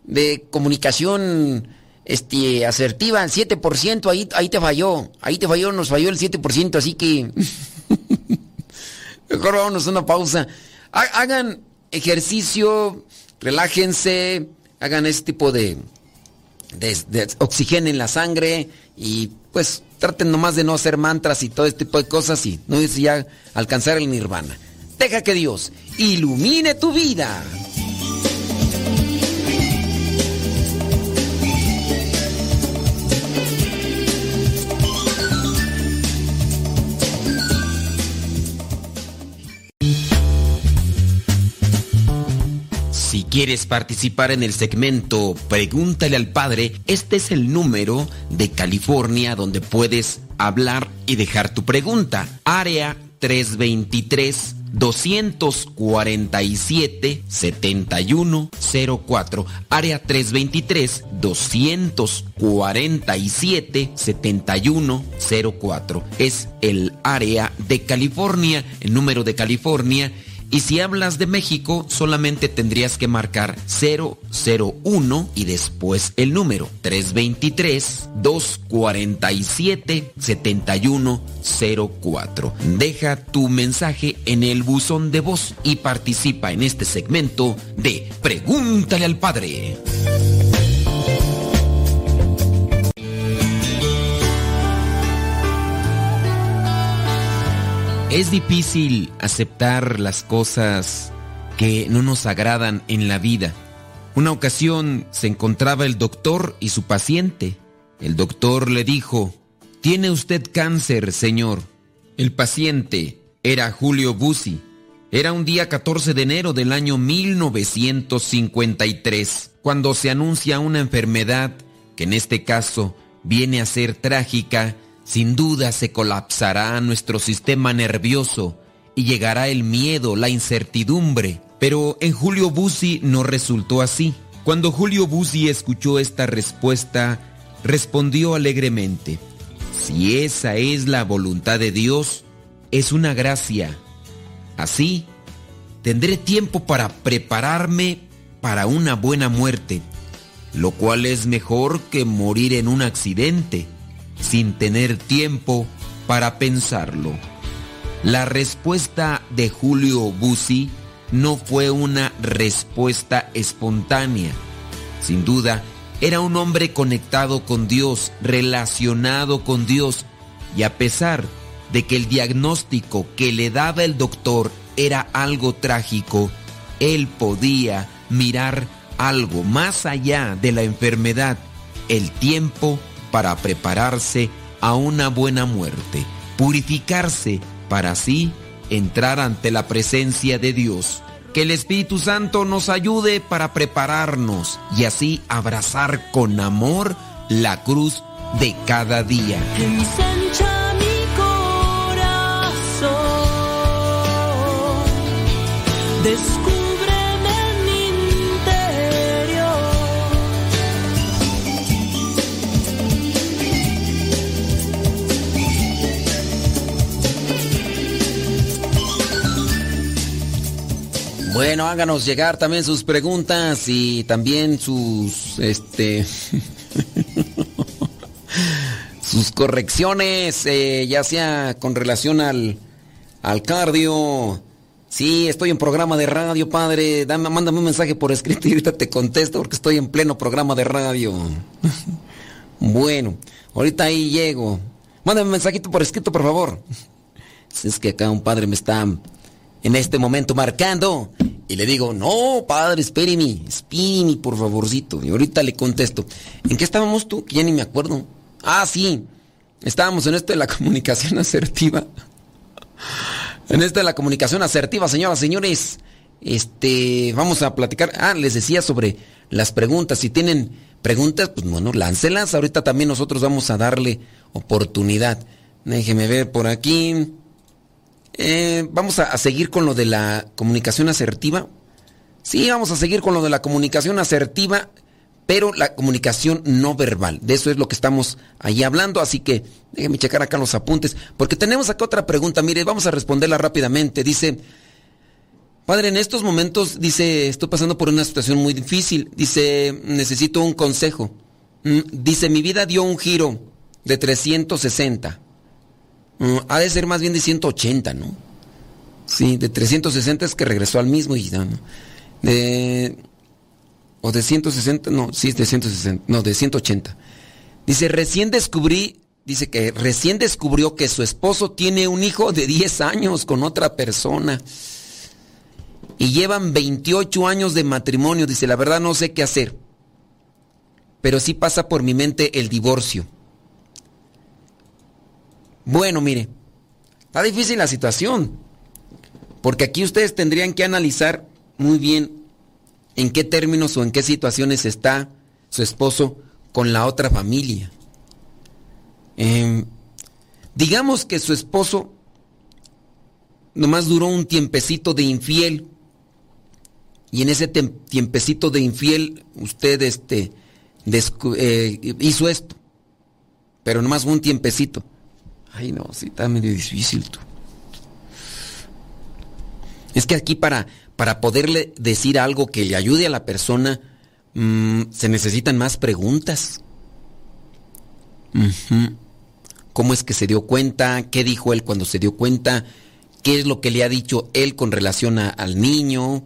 de comunicación este, asertiva. El 7%, ahí, ahí te falló. Ahí te falló, nos falló el 7%, así que... Mejor vámonos a una pausa. Hagan ejercicio, relájense, hagan ese tipo de, de, oxigenen la sangre y pues traten nomás de no hacer mantras y todo este tipo de cosas y no dice ya alcanzar el nirvana. Deja que Dios ilumine tu vida. Quieres participar en el segmento Pregúntale al Padre, este es el número de California donde puedes hablar y dejar tu pregunta. Área 323 247 7104 área 323 247 7104 es el área de California el número de California y si hablas de México, solamente tendrías que marcar 001 y después el número 323-247-7104. Deja tu mensaje en el buzón de voz y participa en este segmento de Pregúntale al Padre. Es difícil aceptar las cosas que no nos agradan en la vida. Una ocasión se encontraba el doctor y su paciente. El doctor le dijo, Tiene usted cáncer, señor. El paciente era Julio Bussi. Era un día 14 de enero del año 1953, cuando se anuncia una enfermedad que en este caso viene a ser trágica sin duda se colapsará nuestro sistema nervioso y llegará el miedo, la incertidumbre. Pero en Julio Bussi no resultó así. Cuando Julio Bussi escuchó esta respuesta, respondió alegremente, si esa es la voluntad de Dios, es una gracia. Así, tendré tiempo para prepararme para una buena muerte, lo cual es mejor que morir en un accidente sin tener tiempo para pensarlo. La respuesta de Julio Bussi no fue una respuesta espontánea. Sin duda, era un hombre conectado con Dios, relacionado con Dios, y a pesar de que el diagnóstico que le daba el doctor era algo trágico, él podía mirar algo más allá de la enfermedad, el tiempo para prepararse a una buena muerte, purificarse para así entrar ante la presencia de Dios. Que el Espíritu Santo nos ayude para prepararnos y así abrazar con amor la cruz de cada día. Bueno, háganos llegar también sus preguntas y también sus este sus correcciones, eh, ya sea con relación al, al cardio. Sí, estoy en programa de radio, padre. Dame, mándame un mensaje por escrito y ahorita te contesto porque estoy en pleno programa de radio. bueno, ahorita ahí llego. Mándame un mensajito por escrito, por favor. Si es que acá un padre me está en este momento marcando. Y le digo, no, padre, espéreme, espéreme, por favorcito. Y ahorita le contesto. ¿En qué estábamos tú? Que ya ni me acuerdo. Ah, sí. Estábamos en esto de la comunicación asertiva. En esto de la comunicación asertiva, señoras, señores. Este, vamos a platicar. Ah, les decía sobre las preguntas. Si tienen preguntas, pues bueno, láncelas. Ahorita también nosotros vamos a darle oportunidad. Déjeme ver por aquí. Eh, vamos a, seguir con lo de la comunicación asertiva. Sí, vamos a seguir con lo de la comunicación asertiva, pero la comunicación no verbal. De eso es lo que estamos ahí hablando, así que déjenme checar acá los apuntes, porque tenemos acá otra pregunta. Mire, vamos a responderla rápidamente. Dice, padre, en estos momentos, dice, estoy pasando por una situación muy difícil. Dice, necesito un consejo. Mm, Dice, mi vida dio un giro de 360. Mm, Ha de ser más bien de 180, ¿no? Sí, de 360 es que regresó al mismo y ¿no? De, o de 160, no, sí, es de 160, no, de 180. Dice, recién descubrí, dice que recién descubrió que su esposo tiene un hijo de 10 años con otra persona. Y llevan 28 años de matrimonio. Dice, la verdad no sé qué hacer. Pero sí pasa por mi mente el divorcio. Bueno, mire, está difícil la situación. Porque aquí ustedes tendrían que analizar muy bien en qué términos o en qué situaciones está su esposo con la otra familia. Eh, digamos que su esposo nomás duró un tiempecito de infiel. Y en ese tiempecito de infiel usted este, eh, hizo esto. Pero nomás un tiempecito. Ay, no, sí, está medio difícil tú. Es que aquí para, para poderle decir algo que le ayude a la persona, mm, se necesitan más preguntas. ¿Cómo es que se dio cuenta? ¿Qué dijo él cuando se dio cuenta? ¿Qué es lo que le ha dicho él con relación al niño?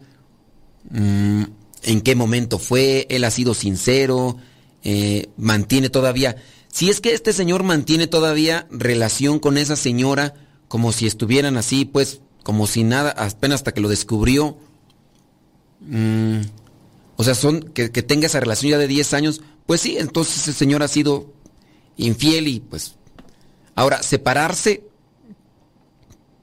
Mm, ¿En qué momento fue? ¿Él ha sido sincero? Eh, ¿Mantiene todavía... Si es que este señor mantiene todavía relación con esa señora como si estuvieran así, pues como si nada, apenas hasta que lo descubrió. Mm, o sea, son que, que tenga esa relación ya de 10 años, pues sí, entonces ese señor ha sido infiel y pues... Ahora, separarse,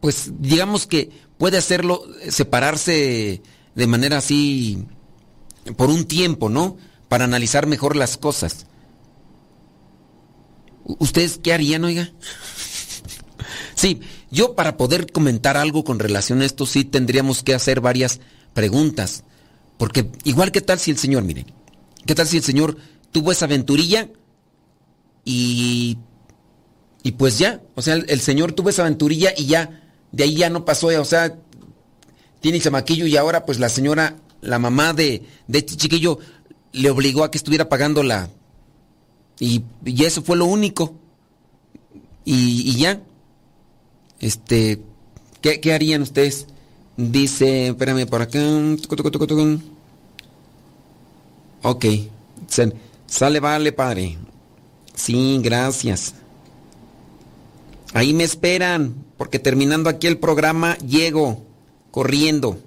pues digamos que puede hacerlo, eh, separarse de manera así por un tiempo, ¿no? Para analizar mejor las cosas. ¿Ustedes qué harían, oiga? Sí, yo para poder comentar algo con relación a esto sí tendríamos que hacer varias preguntas. Porque igual qué tal si el Señor, miren, qué tal si el Señor tuvo esa aventurilla y y pues ya, o sea, el, Señor tuvo esa aventurilla y ya, de ahí ya no pasó, o sea, tiene el chamaquillo y ahora pues la señora, la mamá de, de este chiquillo le obligó a que estuviera pagando la... Y, y eso fue lo único. Y, y ya. Este, ¿qué, qué harían ustedes? Dice, espérame por acá. Ok. Sale, vale, padre. Sí, gracias. Ahí me esperan, porque terminando aquí el programa llego corriendo.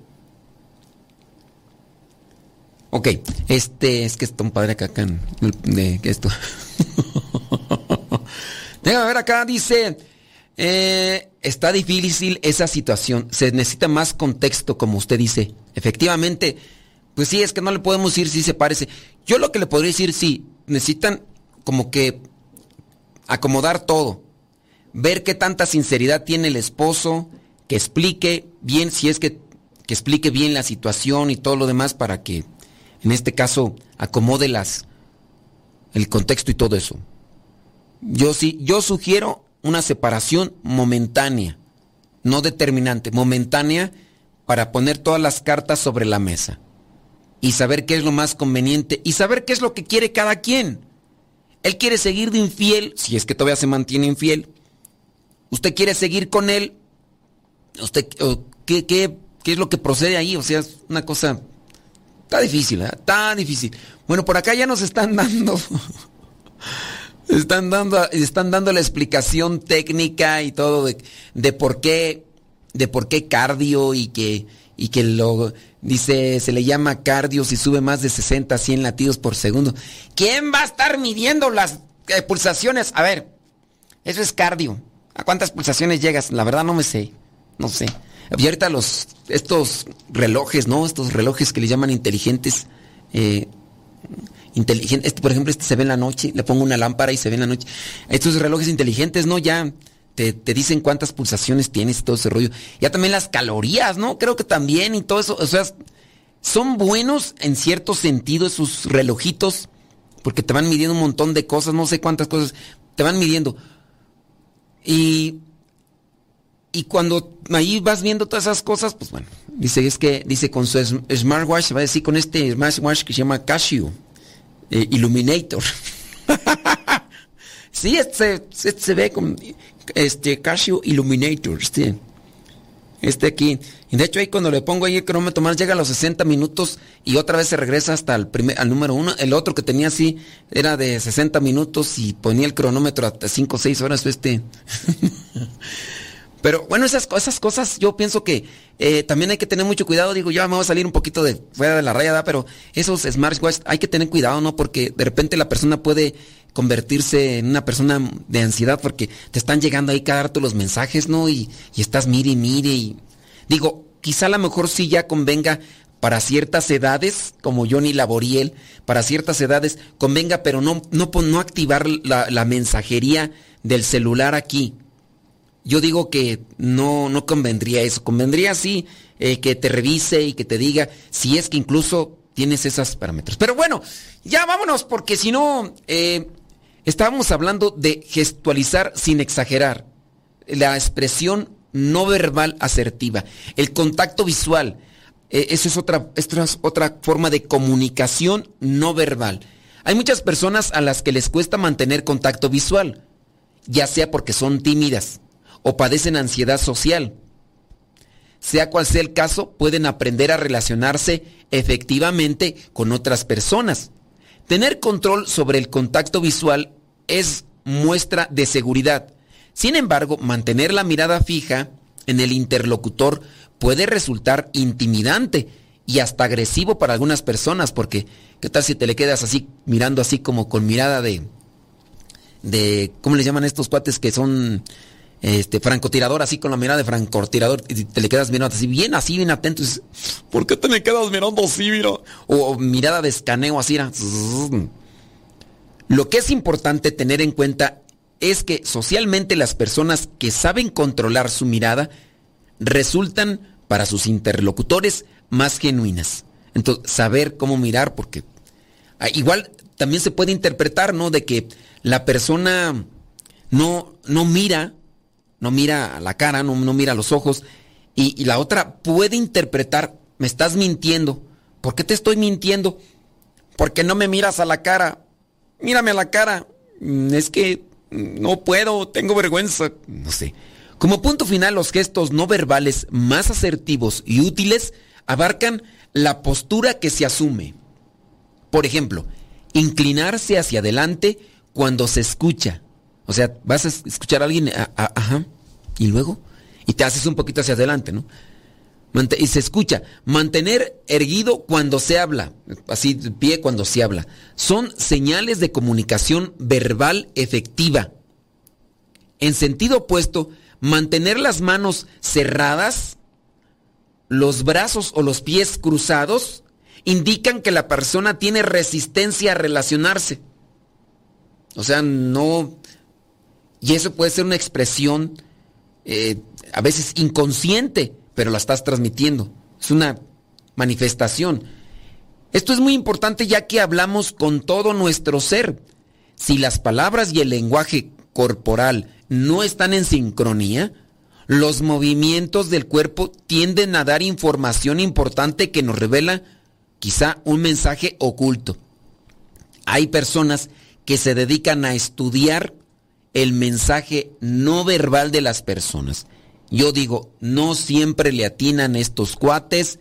Ok, este, es que está un padre acá, acá de esto. Déjame ver acá, dice, eh, está difícil esa situación, se necesita más contexto, como usted dice. Efectivamente, pues sí, es que no le podemos decir si se parece. Yo lo que le podría decir, sí, necesitan como que acomodar todo, ver qué tanta sinceridad tiene el esposo, que explique bien, si es que, que explique bien la situación y todo lo demás para que, en este caso, acomode las, el contexto y todo eso. Yo sí, yo sugiero una separación momentánea, no determinante, momentánea para poner todas las cartas sobre la mesa y saber qué es lo más conveniente y saber qué es lo que quiere cada quien. Él quiere seguir de infiel, si es que todavía se mantiene infiel. Usted quiere seguir con él. Usted, ¿qué, qué, qué es lo que procede ahí? O sea, es una cosa... Está difícil, ¿eh? Está difícil. Bueno, por acá ya nos están dando... Están dando, están dando la explicación técnica y todo de, de por qué, de por qué cardio y que, y que lo, dice, se le llama cardio si sube más de 60 a 100 latidos por segundo. ¿Quién va a estar midiendo las eh, pulsaciones? A ver, eso es cardio. ¿A cuántas pulsaciones llegas? La verdad no me sé, no sé. Y ahorita los, estos relojes, ¿no? Estos relojes que le llaman inteligentes, eh, inteligente. Este, por ejemplo, este se ve en la noche, le pongo una lámpara y se ve en la noche. Estos relojes inteligentes, ¿no? Ya te, te dicen cuántas pulsaciones tienes y todo ese rollo. Ya también las calorías, ¿no? Creo que también y todo eso. O sea, son buenos en cierto sentido esos relojitos, porque te van midiendo un montón de cosas, no sé cuántas cosas, te van midiendo. Y, y cuando ahí vas viendo todas esas cosas, pues bueno, dice, es que, dice con su sm- smartwatch, va a decir con este smartwatch que se llama Casio eh, Illuminator. sí, este, este se ve con este Casio Illuminator, este. Este aquí. Y de hecho ahí cuando le pongo ahí el cronómetro más llega a los 60 minutos y otra vez se regresa hasta el primer, al número uno. El otro que tenía así era de 60 minutos y ponía el cronómetro hasta 5 o 6 horas. Este. Pero bueno, esas, esas cosas yo pienso que eh, también hay que tener mucho cuidado. Digo, ya me voy a salir un poquito de fuera de la raya, pero esos smartwatches hay que tener cuidado, ¿no? Porque de repente la persona puede convertirse en una persona de ansiedad porque te están llegando ahí cada rato los mensajes, ¿no? Y, y estás mire y mire y... Digo, quizá a lo mejor sí ya convenga para ciertas edades, como Johnny Laboriel, para ciertas edades convenga, pero no, no, no activar la, la mensajería del celular aquí. Yo digo que no, no convendría eso. Convendría sí eh, que te revise y que te diga si es que incluso tienes esos parámetros. Pero bueno, ya vámonos porque si no, eh, estábamos hablando de gestualizar sin exagerar. La expresión no verbal asertiva. El contacto visual. Eh, eso es otra, esto es otra forma de comunicación no verbal. Hay muchas personas a las que les cuesta mantener contacto visual, ya sea porque son tímidas o padecen ansiedad social. Sea cual sea el caso, pueden aprender a relacionarse efectivamente con otras personas. Tener control sobre el contacto visual es muestra de seguridad. Sin embargo, mantener la mirada fija en el interlocutor puede resultar intimidante y hasta agresivo para algunas personas, porque ¿qué tal si te le quedas así mirando así como con mirada de de ¿cómo le llaman estos cuates que son este francotirador así con la mirada de francotirador y te le quedas mirando así bien así bien atento dices, ¿por qué te me quedas mirando así mira? o, mirada de escaneo así lo que es importante tener en cuenta es que socialmente las personas que saben controlar su mirada resultan para sus interlocutores más genuinas. Entonces, saber cómo mirar, porque ah, igual también se puede interpretar, ¿no? De que la persona no, no mira, no mira a la cara, no, no mira a los ojos, y, y la otra puede interpretar, me estás mintiendo. ¿Por qué te estoy mintiendo? Porque no me miras a la cara. Mírame a la cara. Mm, Es que no puedo, tengo vergüenza. No sé. Como punto final, los gestos no verbales más asertivos y útiles abarcan la postura que se asume. Por ejemplo, inclinarse hacia adelante cuando se escucha. O sea, vas a escuchar a alguien, ajá, y luego, y te haces un poquito hacia adelante, ¿no? y se escucha, mantener erguido cuando se habla, así pie cuando se habla, son señales de comunicación verbal efectiva. En sentido opuesto, mantener las manos cerradas, los brazos o los pies cruzados, indican que la persona tiene resistencia a relacionarse. O sea, no... Y eso puede ser una expresión eh, a veces inconsciente pero la estás transmitiendo. Es una manifestación. Esto es muy importante ya que hablamos con todo nuestro ser. Si las palabras y el lenguaje corporal no están en sincronía, los movimientos del cuerpo tienden a dar información importante que nos revela quizá un mensaje oculto. Hay personas que se dedican a estudiar el mensaje no verbal de las personas yo digo, no siempre le atinan estos cuates,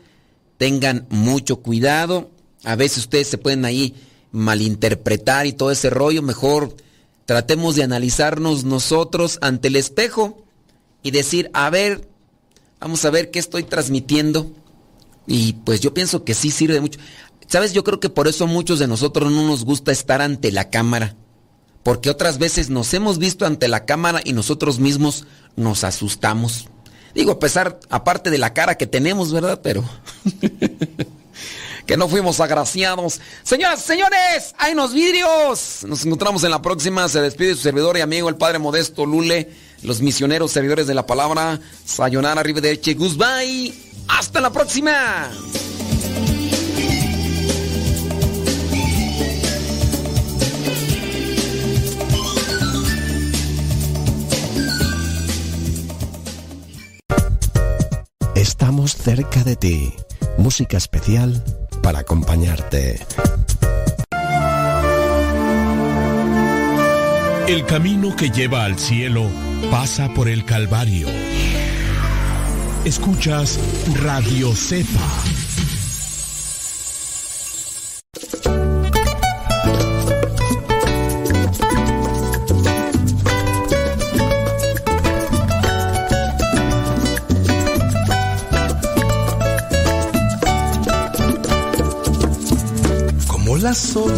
tengan mucho cuidado, a veces ustedes se pueden ahí malinterpretar y todo ese rollo, mejor tratemos de analizarnos nosotros ante el espejo y decir, a ver, vamos a ver qué estoy transmitiendo. Y pues yo pienso que sí sirve mucho. ¿Sabes? Yo creo que por eso muchos de nosotros no nos gusta estar ante la cámara. Porque otras veces nos hemos visto ante la cámara y nosotros mismos nos asustamos. Digo, a pesar, aparte de la cara que tenemos, ¿verdad? Pero... que no fuimos agraciados. Señoras, señores, hay unos vidrios. Nos encontramos en la próxima. Se despide su servidor y amigo, el Padre Modesto Lule, los misioneros servidores de la palabra. Sayonara, arrivederci, goodbye. Hasta la próxima. Estamos cerca de ti. Música especial para acompañarte. El camino que lleva al cielo pasa por el Calvario. Escuchas Radio Cepa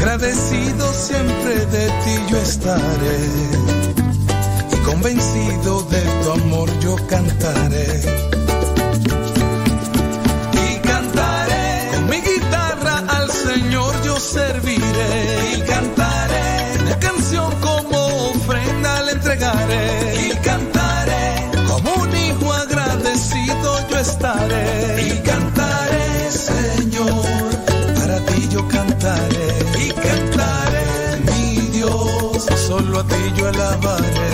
Agradecido siempre de ti yo estaré y convencido de tu amor yo cantaré. Solo